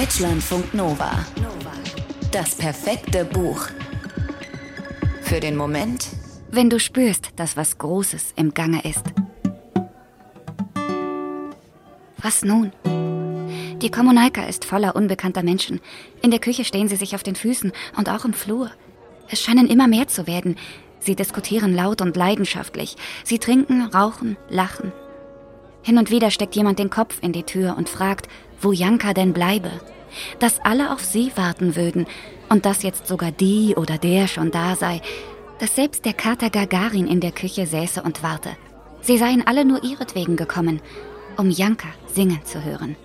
Deutschlandfunk Nova. Das perfekte Buch. Für den Moment, wenn du spürst, dass was Großes im Gange ist. Was nun? Die Kommunalka ist voller unbekannter Menschen. In der Küche stehen sie sich auf den Füßen und auch im Flur. Es scheinen immer mehr zu werden. Sie diskutieren laut und leidenschaftlich. Sie trinken, rauchen, lachen. Hin und wieder steckt jemand den Kopf in die Tür und fragt, wo Janka denn bleibe. Dass alle auf sie warten würden und dass jetzt sogar die oder der schon da sei. Dass selbst der Kater Gagarin in der Küche säße und warte. Sie seien alle nur ihretwegen gekommen, um Janka singen zu hören.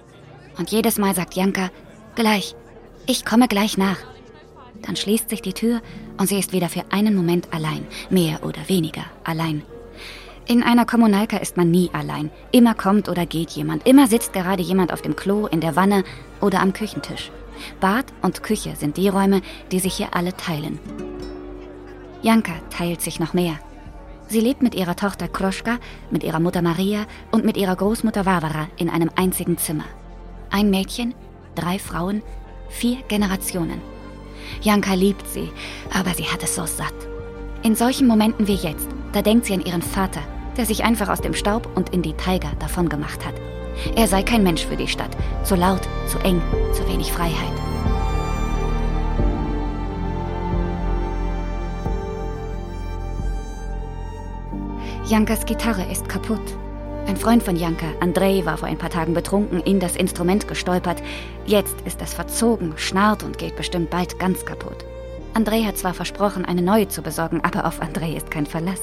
Und jedes Mal sagt Janka, gleich, ich komme gleich nach. Dann schließt sich die Tür und sie ist wieder für einen Moment allein, mehr oder weniger allein. In einer Kommunalka ist man nie allein. Immer kommt oder geht jemand. Immer sitzt gerade jemand auf dem Klo, in der Wanne oder am Küchentisch. Bad und Küche sind die Räume, die sich hier alle teilen. Janka teilt sich noch mehr. Sie lebt mit ihrer Tochter Kroschka, mit ihrer Mutter Maria und mit ihrer Großmutter Varvara in einem einzigen Zimmer. Ein Mädchen, drei Frauen, vier Generationen. Janka liebt sie, aber sie hat es so satt. In solchen Momenten wie jetzt, da denkt sie an ihren Vater, der sich einfach aus dem Staub und in die Taiga davongemacht hat. Er sei kein Mensch für die Stadt, zu laut, zu eng, zu wenig Freiheit. Jankas Gitarre ist kaputt ein Freund von Janka, Andrei, war vor ein paar Tagen betrunken in das Instrument gestolpert. Jetzt ist es verzogen, schnarrt und geht bestimmt bald ganz kaputt. Andrei hat zwar versprochen, eine neue zu besorgen, aber auf Andrei ist kein Verlass.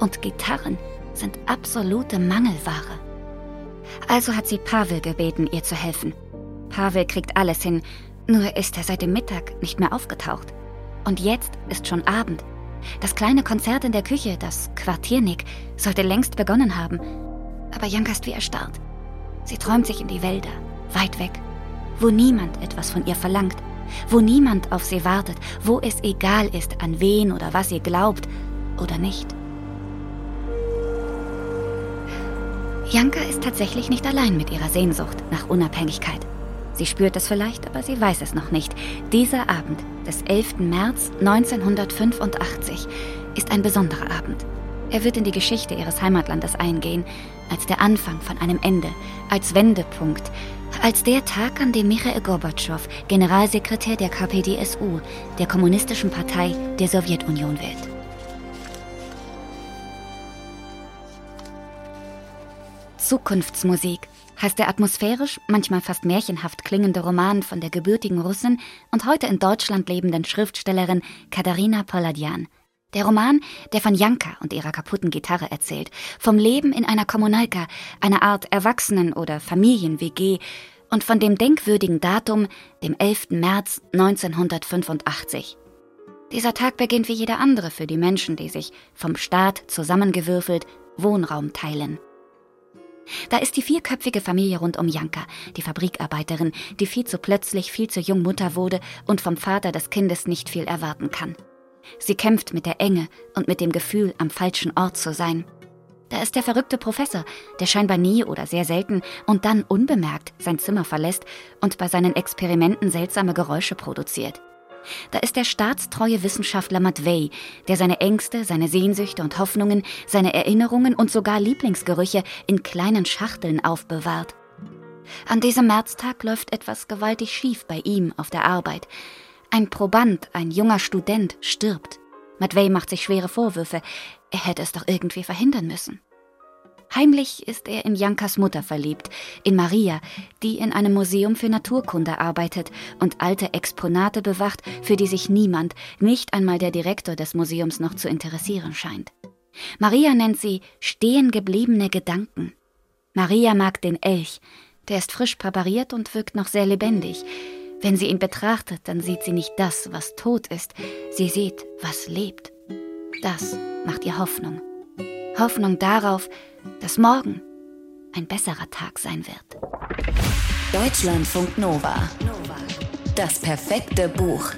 Und Gitarren sind absolute Mangelware. Also hat sie Pavel gebeten, ihr zu helfen. Pavel kriegt alles hin, nur ist er seit dem Mittag nicht mehr aufgetaucht. Und jetzt ist schon Abend. Das kleine Konzert in der Küche, das Quartiernik, sollte längst begonnen haben. Aber Janka ist wie erstarrt. Sie träumt sich in die Wälder, weit weg, wo niemand etwas von ihr verlangt, wo niemand auf sie wartet, wo es egal ist, an wen oder was sie glaubt oder nicht. Janka ist tatsächlich nicht allein mit ihrer Sehnsucht nach Unabhängigkeit. Sie spürt es vielleicht, aber sie weiß es noch nicht. Dieser Abend des 11. März 1985 ist ein besonderer Abend. Er wird in die Geschichte ihres Heimatlandes eingehen, als der Anfang von einem Ende, als Wendepunkt, als der Tag, an dem Michael Gorbatschow Generalsekretär der KPDSU, der Kommunistischen Partei der Sowjetunion wird. Zukunftsmusik heißt der atmosphärisch, manchmal fast märchenhaft klingende Roman von der gebürtigen Russin und heute in Deutschland lebenden Schriftstellerin Katharina Poladian – der Roman, der von Janka und ihrer kaputten Gitarre erzählt, vom Leben in einer Kommunalka, einer Art Erwachsenen- oder Familien-WG und von dem denkwürdigen Datum, dem 11. März 1985. Dieser Tag beginnt wie jeder andere für die Menschen, die sich vom Staat zusammengewürfelt Wohnraum teilen. Da ist die vierköpfige Familie rund um Janka, die Fabrikarbeiterin, die viel zu plötzlich, viel zu jung Mutter wurde und vom Vater des Kindes nicht viel erwarten kann. Sie kämpft mit der Enge und mit dem Gefühl, am falschen Ort zu sein. Da ist der verrückte Professor, der scheinbar nie oder sehr selten und dann unbemerkt sein Zimmer verlässt und bei seinen Experimenten seltsame Geräusche produziert. Da ist der staatstreue Wissenschaftler Matvey, der seine Ängste, seine Sehnsüchte und Hoffnungen, seine Erinnerungen und sogar Lieblingsgerüche in kleinen Schachteln aufbewahrt. An diesem Märztag läuft etwas gewaltig schief bei ihm auf der Arbeit. Ein Proband, ein junger Student, stirbt. Matvey macht sich schwere Vorwürfe. Er hätte es doch irgendwie verhindern müssen. Heimlich ist er in Jankas Mutter verliebt, in Maria, die in einem Museum für Naturkunde arbeitet und alte Exponate bewacht, für die sich niemand, nicht einmal der Direktor des Museums noch zu interessieren scheint. Maria nennt sie stehen gebliebene Gedanken. Maria mag den Elch, der ist frisch präpariert und wirkt noch sehr lebendig. Wenn sie ihn betrachtet, dann sieht sie nicht das, was tot ist, sie sieht, was lebt. Das macht ihr Hoffnung. Hoffnung darauf, dass morgen ein besserer Tag sein wird. Deutschlandfunk Nova. Das perfekte Buch.